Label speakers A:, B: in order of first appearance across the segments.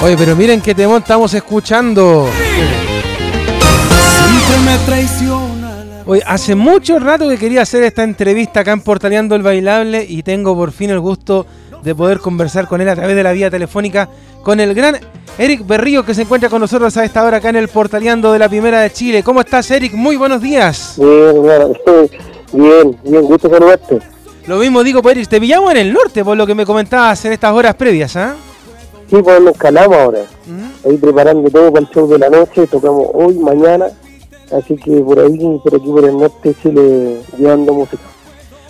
A: Oye, pero miren qué temón estamos escuchando. Oye, hace mucho rato que quería hacer esta entrevista acá en Portaleando el Bailable y tengo por fin el gusto de poder conversar con él a través de la vía telefónica con el gran Eric Berrío que se encuentra con nosotros a esta hora acá en el Portaleando de la Primera de Chile. ¿Cómo estás, Eric? Muy buenos días.
B: Bien, bien, bien, gusto saludarte.
A: Lo mismo digo, pues, Eric, te pillamos en el norte por lo que me comentabas en estas horas previas, ¿ah?
B: Sí, pues nos calamos ahora. Ahí preparando todo para el show de la noche, tocamos hoy, mañana. Así que por ahí, por aquí, por el norte, Chile, llevando música.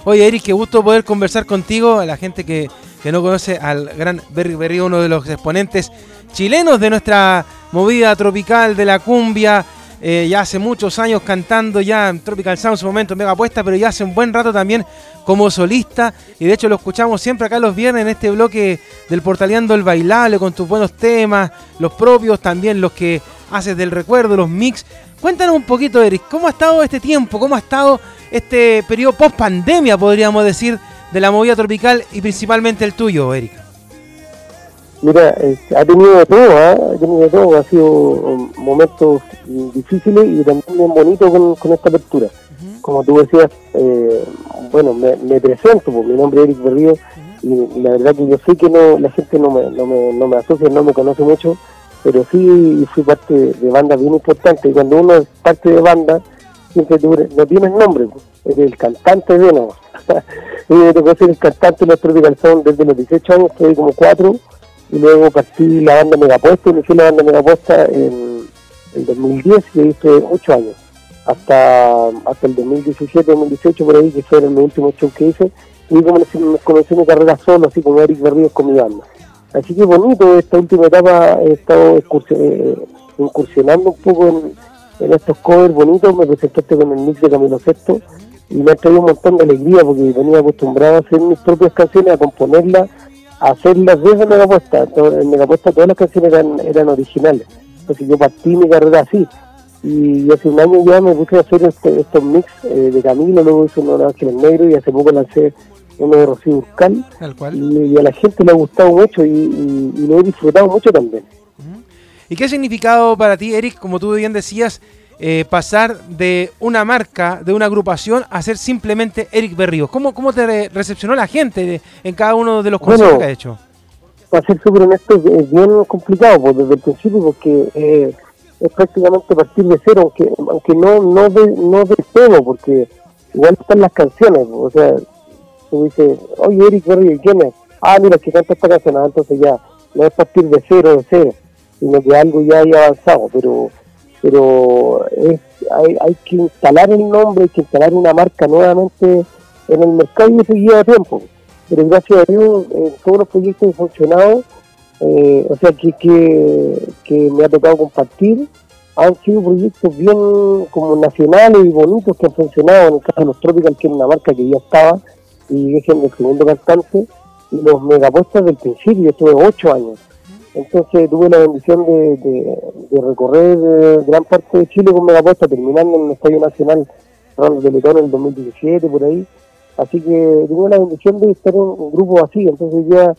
A: Oye, Eric, qué gusto poder conversar contigo. A la gente que, que no conoce al gran Berry Berry, uno de los exponentes chilenos de nuestra movida tropical de la cumbia. Eh, ya hace muchos años cantando ya en Tropical Sound, en su momento mega puesta, pero ya hace un buen rato también como solista. Y de hecho lo escuchamos siempre acá los viernes en este bloque del Portaleando el Bailable con tus buenos temas, los propios, también los que haces del recuerdo, los mix. Cuéntanos un poquito, Eric, ¿cómo ha estado este tiempo? ¿Cómo ha estado este periodo post pandemia, podríamos decir, de la movida tropical y principalmente el tuyo, Eric?
B: Mira, ha tenido de todo, ¿eh? ha tenido de todo, ha sido momentos difíciles y también bien bonitos con, esta apertura. Como tú decías, eh, bueno, me, presento, pues mi nombre es Eric Berrío y, la verdad que yo sé que no la gente no me, no me, no me asocia, no me conoce mucho, pero sí fui parte de bandas bien importantes y cuando uno es parte de banda, siempre no tienes nombre, pues, eres el cantante de no. y me tocó ser el cantante de los Tropical Sound desde los 18 años, estoy como cuatro y luego partí la banda Megapuesta, inicié la banda Megapuesta en el 2010 y hice 8 años, hasta, hasta el 2017, 2018 por ahí, que fueron los últimos shows que hice, y como comencé mi carrera solo, así como Eric Berríos con mi banda. Así que bonito, esta última etapa he estado eh, incursionando un poco en, estos covers bonitos, me presentaste con el mix de Camilo Sexto y me ha traído un montón de alegría porque venía acostumbrado a hacer mis propias canciones, a componerlas hacerlas desde Megapuesta. En Megapuesta todas las canciones eran, eran originales. Entonces yo partí mi carrera así. Y hace un año ya me puse a hacer este, estos mix eh, de Camilo, luego hice uno de Ángeles Negro y hace poco lancé uno de Rocío Urcal. Y, a la gente le ha gustado mucho y, lo he disfrutado mucho también.
A: ¿Y qué ha significado para ti, Eric, como tú bien decías, eh, pasar de una marca, de una agrupación, a ser simplemente Eric Berríos? ¿Cómo, cómo te recepcionó la gente en cada uno de los conciertos que ha hecho?
B: Para ser súper honesto, es bien complicado pues, desde el principio porque eh, es prácticamente partir de cero, aunque aunque no no de, no de todo, porque igual están las canciones. O sea, tú dices, oye, Eric Berríos, ¿quién es? Ah, mira, que canta esta canción, ah, entonces ya, no es partir de cero, de cero, sino que algo ya hay avanzado, pero pero es, hay, hay que instalar el nombre, hay que instalar una marca nuevamente en el mercado y eso lleva tiempo. Pero gracias a Dios, en todos los proyectos han funcionado, eh, o sea, que, que, me ha tocado compartir, han sido proyectos bien como nacionales y bonitos que han funcionado, en el caso de los Tropical, que es una marca que ya estaba, y es el segundo cantante, y los megapuestas del principio, estuve ocho años entonces tuve la bendición de, recorrer eh, gran parte de Chile con Megapuesta, terminando en el Estadio Nacional de Letón en el 2017, por ahí. Así que tuve la bendición de estar en un grupo así, entonces ya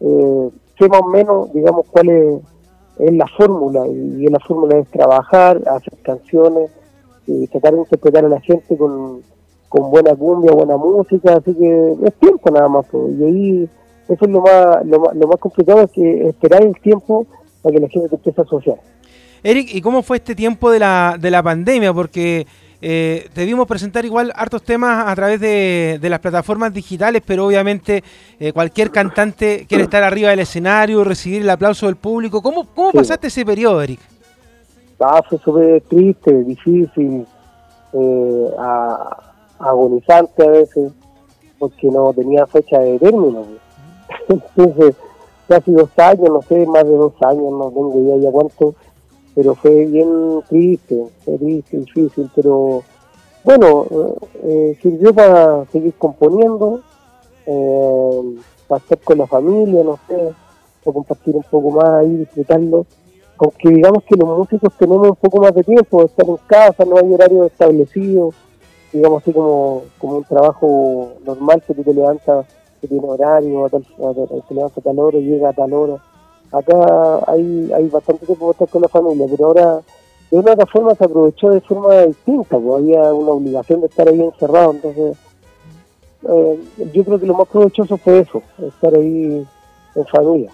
B: eh, sé más o menos, digamos, cuál es, la fórmula, y, la fórmula es trabajar, hacer canciones, y tratar de interpretar a la gente con, buena cumbia, buena música, así que es tiempo nada más, pues, y ahí eso es lo más, lo más, lo más complicado, es que esperar el tiempo para que la gente te empiece a asociar.
A: Eric, ¿y cómo fue este tiempo de la, de la pandemia? Porque eh, debimos presentar igual hartos temas a través de, las plataformas digitales, pero obviamente eh, cualquier cantante quiere estar arriba del escenario, recibir el aplauso del público. ¿Cómo, cómo pasaste ese periodo, Eric?
B: Ah, fue súper triste, difícil, eh, agonizante a veces, porque no tenía fecha de término. Entonces, casi dos años, no sé, más de dos años, no tengo idea ya cuánto, pero fue bien triste, fue triste, difícil, pero bueno, eh, sirvió para seguir componiendo, eh, para estar con la familia, no sé, para compartir un poco más ahí, disfrutando. Aunque digamos que los músicos tenemos un poco más de tiempo, estar en casa, no hay horario establecido, digamos así como, como un trabajo normal que tú te levantas que tiene horario, a tal, a tal, a tal hora, llega a tal hora. acá hay, hay bastante tiempo para estar con la familia, pero ahora de una otra forma se aprovechó de forma distinta, pues había una obligación de estar ahí encerrado, entonces eh, yo creo que lo más provechoso fue eso, estar ahí en familia.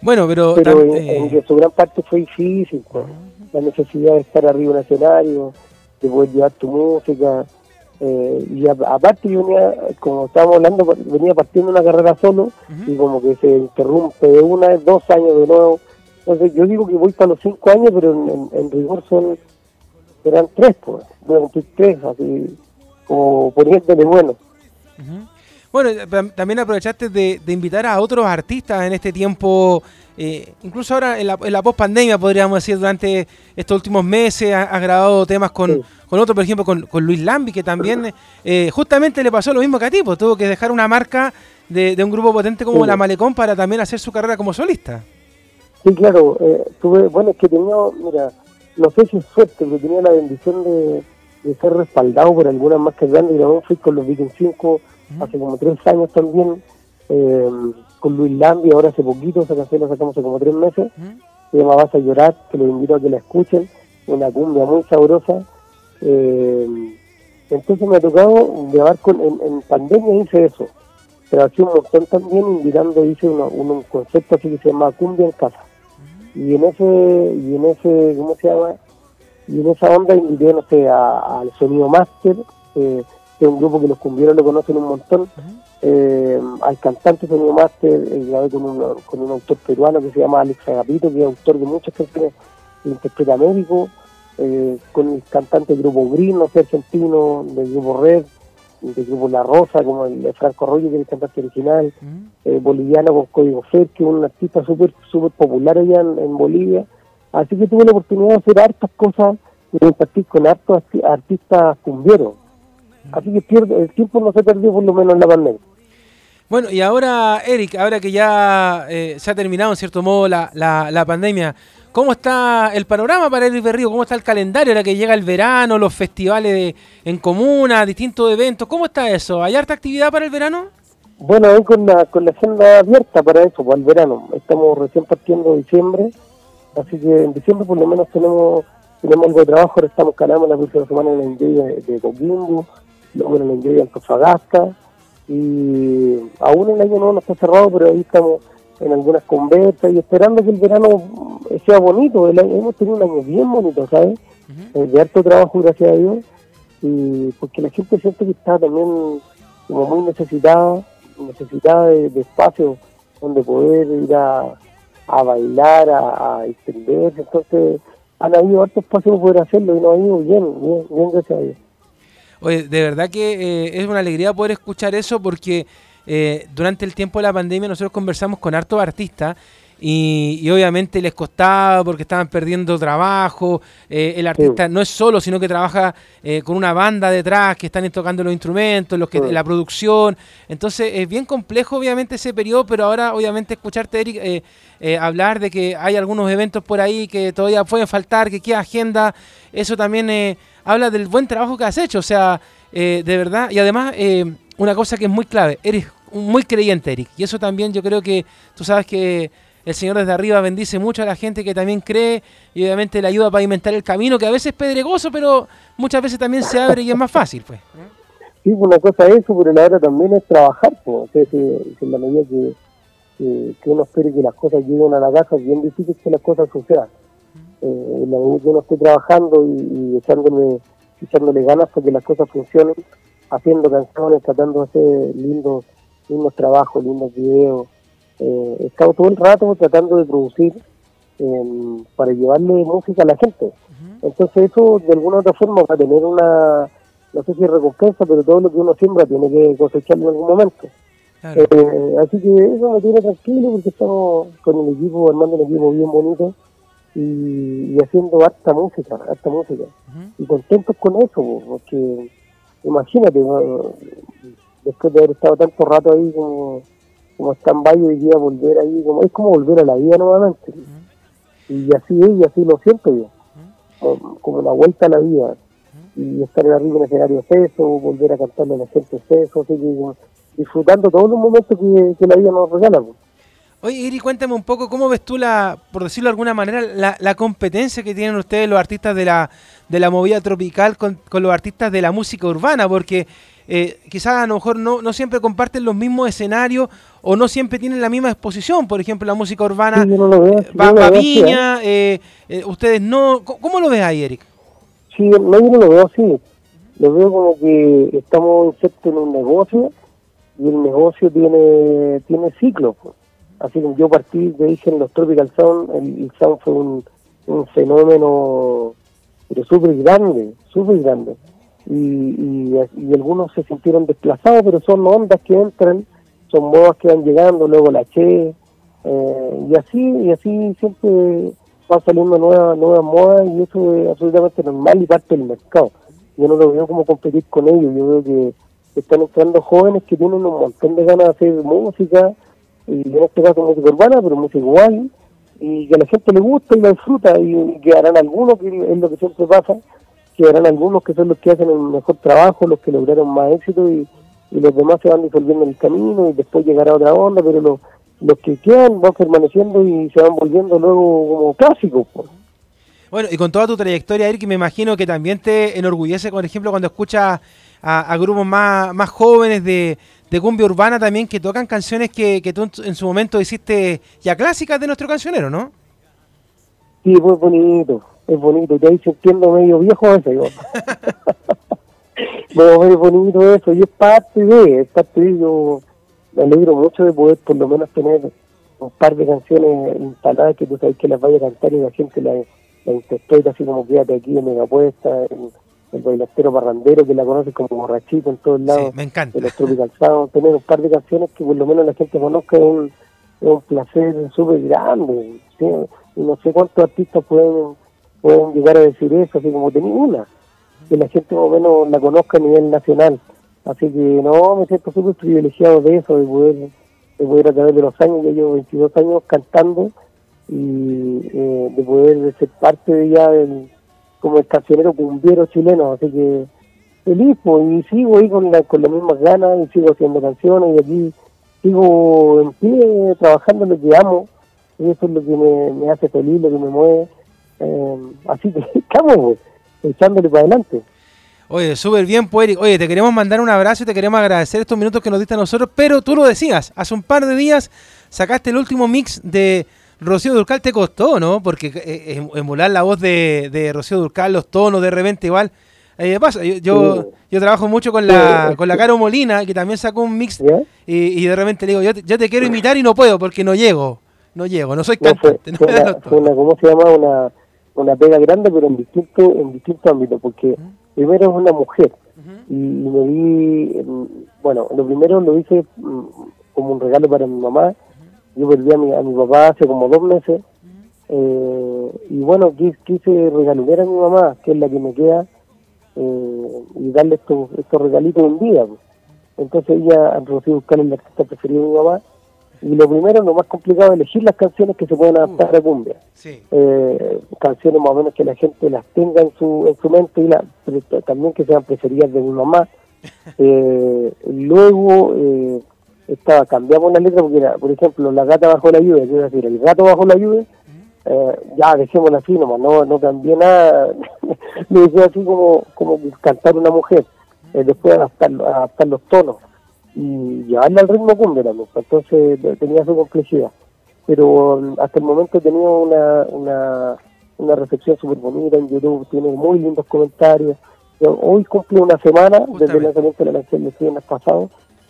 A: Bueno, pero...
B: Pero en, su gran parte fue difícil, pues, la necesidad de estar arriba en el escenario, de poder llevar tu música, eh, y aparte yo venía, como estábamos hablando, venía partiendo una carrera solo y como que se interrumpe de una, dos años de nuevo. Entonces yo digo que voy para los cinco años, pero en, rigor son, eran tres, pues, tres, así como poniéndole bueno.
A: Bueno, también aprovechaste de, invitar a otros artistas en este tiempo, eh, incluso ahora en la, en la post-pandemia, podríamos decir, durante estos últimos meses, has, grabado temas con, con otro, por ejemplo, con, Luis Lambi, que también eh, justamente le pasó lo mismo que a ti, pues tuvo que dejar una marca de, un grupo potente como La Malecón para también hacer su carrera como solista.
B: Sí, claro, eh, tuve, bueno, es que tenía, mira, no sé si es suerte, pero tenía la bendición de, ser respaldado por algunas más que grandes, y fui con los Viking 5 hace como tres años también, eh, con Luis Lambi, ahora hace poquito, esa canción la sacamos hace como tres meses, se llama Vas a llorar, que los invito a que la escuchen, una cumbia muy sabrosa. Eh, entonces me ha tocado grabar con, en, pandemia hice eso, pero hace un montón también invitando, hice un concepto así que se llama cumbia en casa. Y en ese, y en ese, ¿cómo se llama? Y en esa onda invité, no sé, al Sonido Master, eh, que es un grupo que los cumbieros lo conocen un montón. Eh, al cantante Sonido Master, eh, grabé con un, con un autor peruano que se llama Alex Agapito, que es autor de muchas canciones, interpreta médico, eh, con el cantante del grupo Green, no sé, argentino, del grupo Red, del grupo La Rosa, como el de Franco Arroyo, que es el cantante original, boliviano con Código Fer, que es un artista súper super popular allá en, Bolivia. Así que tuve la oportunidad de hacer hartas cosas y compartir con hartos artistas cumbieros Así que pierde, el tiempo no se perdió por lo menos en la pandemia.
A: Bueno, y ahora, Eric, ahora que ya eh, se ha terminado en cierto modo la, la, pandemia, ¿cómo está el panorama para Eric Berrío? ¿Cómo está el calendario ahora que llega el verano, los festivales en comuna, distintos eventos? ¿Cómo está eso? ¿Hay harta actividad para el verano?
B: Bueno, hoy con la, con la agenda abierta para eso, para el verano. Estamos recién partiendo diciembre, así que en diciembre por lo menos tenemos tenemos algo de trabajo, ahora estamos calando la próxima semana en la de, de Coquimbo, luego en el inglés de Antofagasta, y aún el año nuevo no está cerrado, pero ahí estamos en algunas conversas y esperando que el verano sea bonito. hemos tenido un año bien bonito, ¿sabes? Eh, de harto trabajo, gracias a Dios, y porque la gente siente que está también como muy necesitada, necesitada de, espacio donde poder ir a, bailar, a, extenderse. Entonces, han habido hartos espacios para poder hacerlo y nos ha ido bien, bien, bien, gracias a Dios.
A: Oye, de verdad que eh, es una alegría poder escuchar eso porque eh, durante el tiempo de la pandemia nosotros conversamos con hartos artistas y, obviamente les costaba porque estaban perdiendo trabajo. Eh, el artista no es solo, sino que trabaja con una banda detrás que están tocando los instrumentos, los que, la producción. Entonces es bien complejo, obviamente, ese periodo, pero ahora, obviamente, escucharte, Eric, hablar de que hay algunos eventos por ahí que todavía pueden faltar, que queda agenda, eso también habla del buen trabajo que has hecho. O sea, eh, de verdad. Y además, eh, una cosa que es muy clave, eres muy creyente, Eric. Y eso también yo creo que tú sabes que el Señor desde arriba bendice mucho a la gente que también cree y obviamente le ayuda a pavimentar el camino, que a veces es pedregoso, pero muchas veces también se abre y es más fácil, pues.
B: Sí, una cosa es eso, pero la otra también es trabajar, pues. O en la medida que, que, uno espere que las cosas lleguen a la casa, es bien difícil que las cosas sucedan eh, la medida que uno esté trabajando y, echándole, echándole ganas para que las cosas funcionen, haciendo canciones, tratando de hacer lindos, lindos trabajos, lindos videos. Eh, he estado todo el rato tratando de producir em, para llevarle música a la gente. Entonces eso de alguna u otra forma va a tener una, no sé si recompensa, pero todo lo que uno siembra tiene que cosecharlo en algún momento. Eh, así que eso me tiene tranquilo porque estamos con el equipo, armando un equipo bien bonito y, haciendo harta música, harta música. Y contentos con eso, porque imagínate, después de haber estado tanto rato ahí como, como stand-by hoy día volver ahí, como es como volver a la vida nuevamente. Y así es, y así lo siento yo, como, la vuelta a la vida. Y estar arriba en el escenario es eso, volver a cantarle a la gente es eso, así que disfrutando todos los momentos que, la vida nos regala.
A: Oye, Iri, cuéntame un poco, ¿cómo ves tú, la, por decirlo de alguna manera, la, la competencia que tienen ustedes los artistas de la, de la movida tropical con, con los artistas de la música urbana? Porque eh, quizás a lo mejor no, no siempre comparten los mismos escenarios o no siempre tienen la misma exposición. Por ejemplo, la música urbana
B: Sí, no veo,
A: va,
B: no
A: va
B: veo
A: Viña, eh, eh, ustedes no. ¿Cómo, cómo lo ves ahí, Eric?
B: Sí, no, yo no lo veo así. Lo veo como que estamos en un negocio y el negocio tiene tiene ciclos. pues. Así que yo partí, de dije en los Tropical Sound, el, el Sound fue un, un fenómeno pero súper grande, súper grande. Y, y, algunos se sintieron desplazados, pero son ondas que entran, son modas que van llegando, luego la Che, eh, y así y así siempre van saliendo nuevas nuevas modas y eso es absolutamente normal y parte del mercado. Yo no lo veo como competir con ellos, yo veo que están entrando jóvenes que tienen un montón de ganas de hacer música, y en este caso música urbana, pero música igual, y que a la gente le gusta y la disfruta, y, y quedarán algunos, que es lo que siempre pasa, quedarán algunos que son los que hacen el mejor trabajo, los que lograron más éxito, y, y los demás se van disolviendo en el camino, y después llegará otra onda, pero los, los que quedan van permaneciendo y se van volviendo luego como clásicos. pues.
A: Bueno, y con toda tu trayectoria, Eric, me imagino que también te enorgullece, por ejemplo, cuando escuchas a, a grupos más, más jóvenes de, de cumbia urbana también que tocan canciones que, que tú en, su- en su momento hiciste ya clásicas de nuestro cancionero, ¿no?
B: Sí, pues bonito, es bonito, y ahí sintiendo medio viejo a veces. Yo. bueno, es bonito eso, y es parte de, es parte de, yo me alegro mucho de poder por lo menos tener un par de canciones instaladas que tú sabes que las vaya a cantar y la gente la, la interpreta así como quédate aquí en Megapuesta, en el bailastero parrandero que la conoce como borrachito en todos lados
A: Sí, me encanta.
B: de los Tropical Sound, tener un par de canciones que por lo menos la gente conozca es un, es un placer súper grande. ¿sí? Y no sé cuántos artistas pueden, pueden llegar a decir eso, así como tenía una, que la gente más o menos la conozca a nivel nacional. Así que no, me siento súper privilegiado de eso, de poder, de poder a través de los años, ya llevo 22 años cantando y eh, de poder ser parte de ya del, como el cancionero cumbiero chileno, así que feliz, pues, y sigo ahí con, la, con las mismas ganas y sigo haciendo canciones y aquí sigo en pie trabajando lo que amo y eso es lo que me, me hace feliz, lo que me mueve. Eh, así que estamos pues, echándole para adelante.
A: Oye, súper bien, pues, Eric. Oye, te queremos mandar un abrazo y te queremos agradecer estos minutos que nos diste a nosotros, pero tú lo decías, hace un par de días sacaste el último mix de Rocío Durcal, te costó, ¿no? Porque eh, em- emular la voz de, de Rocío Durcal, los tonos de repente igual. Eh, pasa, yo, yo, yo trabajo mucho con la, con la Caro Molina, que también sacó un mix y, y de repente le digo, yo te, yo te quiero imitar y no puedo porque no llego. No llego, no soy
B: No, fue,
A: cantante. no
B: fue una, fue una, ¿cómo se llama? Una, una pega grande, pero en distinto, en distintos ámbitos, porque primero es una mujer, y, me vi, mm, bueno, lo primero lo hice mm, como un regalo para mi mamá, yo perdí a mi, a mi papá hace como dos meses, eh, y bueno, quise, quise regalar a mi mamá, que es la que me queda, eh, y darle estos, estos regalitos un día. pues. Entonces ella, Rocío buscar el artista preferido de mi mamá, y lo primero, lo más complicado, es elegir las canciones que se pueden adaptar a cumbia.
A: Sí.
B: eh, canciones más o menos que la gente las tenga en su, en su mente y la, también que sean preferidas de mi mamá. Eh, luego eh, estaba, cambiamos la letra porque era, por ejemplo, la gata bajo la lluvia, quiero decir, el gato bajo la lluvia, eh, ya dejémosla así nomás, no, no cambié nada, le dije así como, como cantar una mujer, eh, después adaptar, adaptar los tonos y llevarla al ritmo cumbia también, entonces tenía su complejidad pero hasta el momento he tenido una, una, una recepción súper bonita en YouTube, tiene muy lindos comentarios. Yo- hoy cumple una semana desde el lanzamiento de la canción de viernes pasado,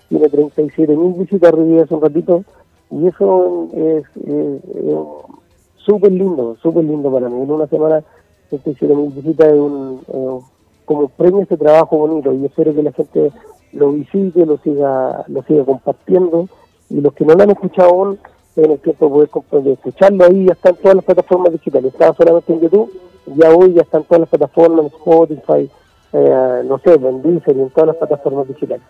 B: tiene 37 mil visitas, reviví hace un ratito, y eso es, es- es súper lindo, súper lindo para mí. En una semana, 37 mil visitas es un, eh, como premio a ese trabajo bonito, y espero que la gente lo visite, lo siga, lo siga compartiendo, y los que no lo han escuchado aún, en el tiempo de poder escucharlo ahí, ya está en todas las plataformas digitales. Estaba solamente en YouTube, ya hoy ya está en todas las plataformas, en Spotify, eh, no sé, en Deezer y en todas las plataformas digitales.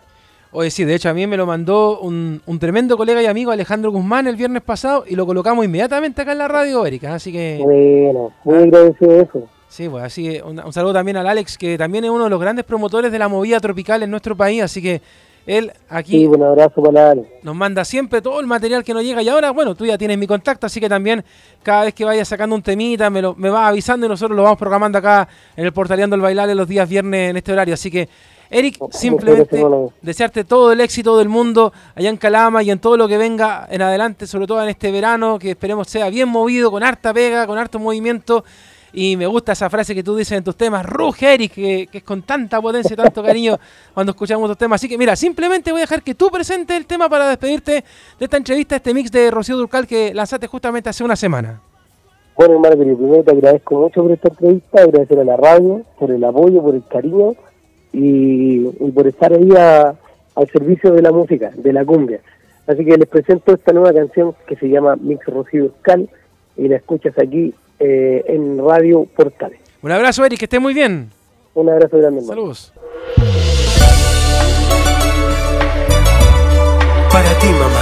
A: Oye, sí, de hecho a mí me lo mandó un, un tremendo colega y amigo Alejandro Guzmán el viernes pasado y lo colocamos inmediatamente acá en la radio, Erika. Así que,
B: Bueno, muy agradecido de eso.
A: Sí, pues así un, un saludo también al Alex, que también es uno de los grandes promotores de la movida tropical en nuestro país. Así que Él aquí
B: un abrazo para
A: nos manda siempre todo el material que nos llega y ahora, bueno, tú ya tienes mi contacto, así que también cada vez que vaya sacando un temita me, lo, me vas avisando y nosotros lo vamos programando acá en el Portaleando el Bailar los días viernes en este horario. Así que, Eric, simplemente desearte todo el éxito del mundo allá en Calama y en todo lo que venga en adelante, sobre todo en este verano, que esperemos sea bien movido, con harta pega, con harto movimiento y me gusta esa frase que tú dices en tus temas, ruge Eric, que, es con tanta potencia y tanto cariño cuando escuchamos tus temas. Así que mira, simplemente voy a dejar que tú presentes el tema para despedirte de esta entrevista, este mix de Rocío Durcal que lanzaste justamente hace una semana.
B: Bueno, hermano, primero te agradezco mucho por esta entrevista, agradecer a la radio, por el apoyo, por el cariño y, por estar ahí al servicio de la música, de la cumbia. Así que les presento esta nueva canción que se llama Mix Rocío Durcal y la escuchas aquí eh, en Radio Portales.
A: Un abrazo, Eric, que estés muy bien.
B: Un abrazo grande.
A: Saludos. Para ti, mamá.